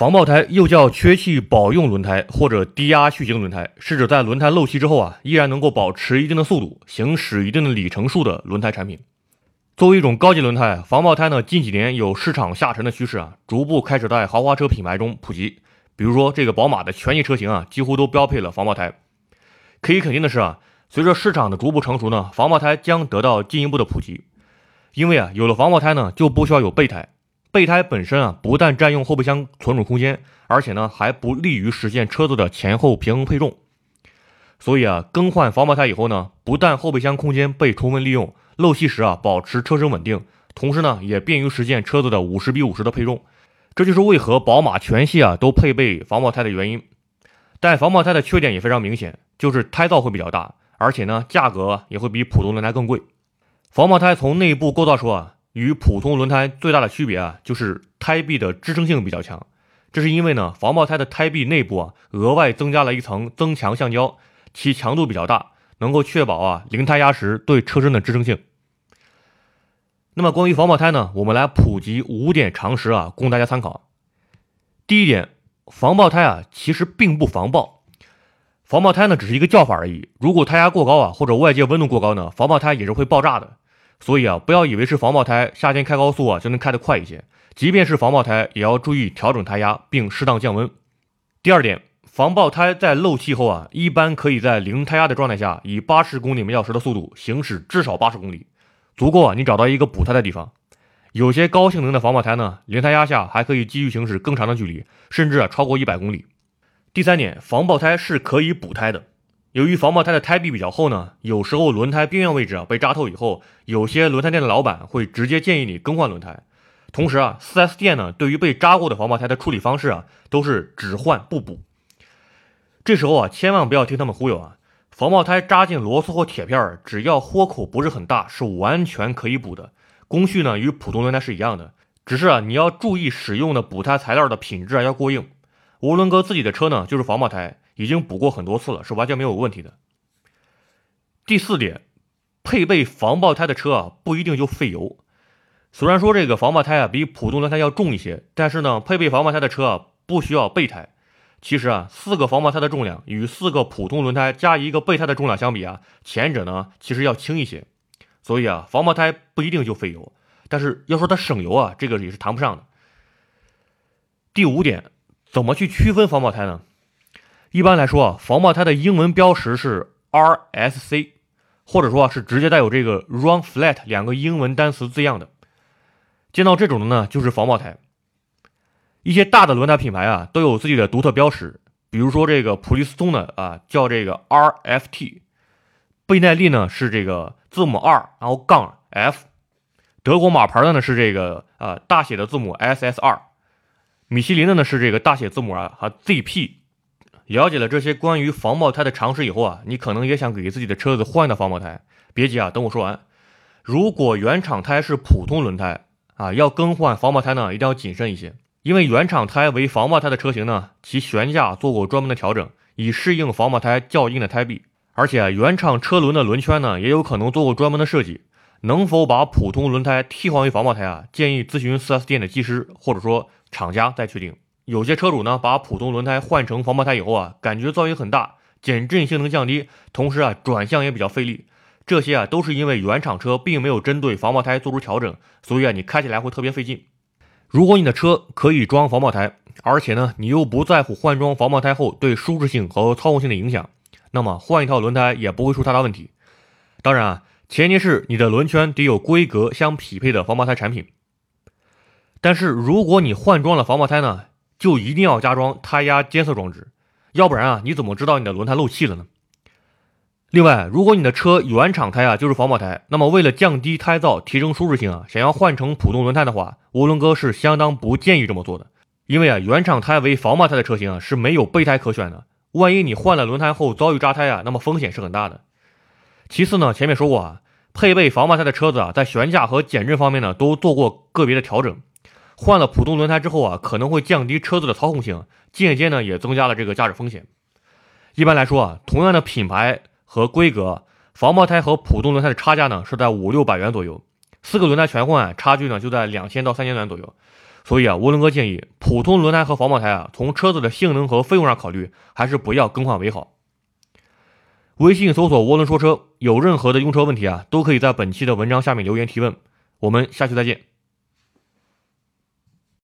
防爆胎又叫缺气保用轮胎或者低压续行轮胎，是指在轮胎漏气之后啊，依然能够保持一定的速度，行驶一定的里程数的轮胎产品。作为一种高级轮胎，防爆胎呢近几年有市场下沉的趋势啊，逐步开始在豪华车品牌中普及。比如说这个宝马的全系车型啊，几乎都标配了防爆胎。可以肯定的是啊，随着市场的逐步成熟呢，防爆胎将得到进一步的普及。因为啊，有了防爆胎呢，就不需要有备胎。备胎本身啊，不但占用后备箱存储空间，而且呢，还不利于实现车子的前后平衡配重。所以啊，更换防爆胎以后呢，不但后备箱空间被充分利用，漏气时啊保持车身稳定，同时呢，也便于实现车子的五十比五十的配重。这就是为何宝马全系啊都配备防爆胎的原因。但防爆胎的缺点也非常明显，就是胎噪会比较大，而且呢，价格也会比普通轮胎更贵。防爆胎从内部构造说啊。与普通轮胎最大的区别啊，就是胎壁的支撑性比较强。这是因为呢，防爆胎的胎壁内部啊，额外增加了一层增强橡胶，其强度比较大，能够确保啊零胎压时对车身的支撑性。那么关于防爆胎呢，我们来普及五点常识啊，供大家参考。第一点，防爆胎啊，其实并不防爆，防爆胎呢只是一个叫法而已。如果胎压过高啊，或者外界温度过高呢，防爆胎也是会爆炸的。所以啊，不要以为是防爆胎，夏天开高速啊就能开得快一些。即便是防爆胎，也要注意调整胎压，并适当降温。第二点，防爆胎在漏气后啊，一般可以在零胎压的状态下，以八十公里每小时的速度行驶至少八十公里，足够啊你找到一个补胎的地方。有些高性能的防爆胎呢，零胎压下还可以继续行驶更长的距离，甚至啊超过一百公里。第三点，防爆胎是可以补胎的。由于防爆胎的胎壁比较厚呢，有时候轮胎边缘位置啊被扎透以后，有些轮胎店的老板会直接建议你更换轮胎。同时啊，4S 店呢对于被扎过的防爆胎的处理方式啊都是只换不补。这时候啊，千万不要听他们忽悠啊！防爆胎扎进螺丝或铁片，只要豁口不是很大，是完全可以补的。工序呢与普通轮胎是一样的，只是啊你要注意使用的补胎材料的品质啊要过硬。涡轮哥自己的车呢就是防爆胎。已经补过很多次了，是完全没有问题的。第四点，配备防爆胎的车啊，不一定就费油。虽然说这个防爆胎啊比普通轮胎要重一些，但是呢，配备防爆胎的车啊不需要备胎。其实啊，四个防爆胎的重量与四个普通轮胎加一个备胎的重量相比啊，前者呢其实要轻一些。所以啊，防爆胎不一定就费油，但是要说它省油啊，这个也是谈不上的。第五点，怎么去区分防爆胎呢？一般来说啊，防爆胎的英文标识是 RSC，或者说是直接带有这个 Run Flat 两个英文单词字样的。见到这种的呢，就是防爆胎。一些大的轮胎品牌啊，都有自己的独特标识，比如说这个普利司通的啊，叫这个 RFT；倍耐力呢是这个字母 R，然后杠 F；德国马牌的呢是这个啊大写的字母 SSR；米其林的呢是这个大写字母啊和 ZP。了解了这些关于防爆胎的常识以后啊，你可能也想给自己的车子换一套防爆胎。别急啊，等我说完。如果原厂胎是普通轮胎啊，要更换防爆胎呢，一定要谨慎一些，因为原厂胎为防爆胎的车型呢，其悬架做过专门的调整，以适应防爆胎较硬的胎壁。而且原厂车轮的轮圈呢，也有可能做过专门的设计。能否把普通轮胎替换为防爆胎啊？建议咨询 4S 店的技师或者说厂家再确定。有些车主呢，把普通轮胎换成防爆胎以后啊，感觉噪音很大，减震性能降低，同时啊，转向也比较费力。这些啊，都是因为原厂车并没有针对防爆胎做出调整，所以啊，你开起来会特别费劲。如果你的车可以装防爆胎，而且呢，你又不在乎换装防爆胎后对舒适性和操控性的影响，那么换一套轮胎也不会出太大问题。当然啊，前提是你的轮圈得有规格相匹配的防爆胎产品。但是如果你换装了防爆胎呢？就一定要加装胎压监测装置，要不然啊，你怎么知道你的轮胎漏气了呢？另外，如果你的车原厂胎啊就是防爆胎，那么为了降低胎噪、提升舒适性啊，想要换成普通轮胎的话，涡轮哥是相当不建议这么做的。因为啊，原厂胎为防爆胎的车型啊是没有备胎可选的，万一你换了轮胎后遭遇扎胎啊，那么风险是很大的。其次呢，前面说过啊，配备防爆胎的车子啊，在悬架和减震方面呢都做过个别的调整。换了普通轮胎之后啊，可能会降低车子的操控性，间接呢也增加了这个驾驶风险。一般来说啊，同样的品牌和规格，防爆胎和普通轮胎的差价呢是在五六百元左右。四个轮胎全换，差距呢就在两千到三千元左右。所以啊，涡轮哥建议普通轮胎和防爆胎啊，从车子的性能和费用上考虑，还是不要更换为好。微信搜索“涡轮说车”，有任何的用车问题啊，都可以在本期的文章下面留言提问。我们下期再见。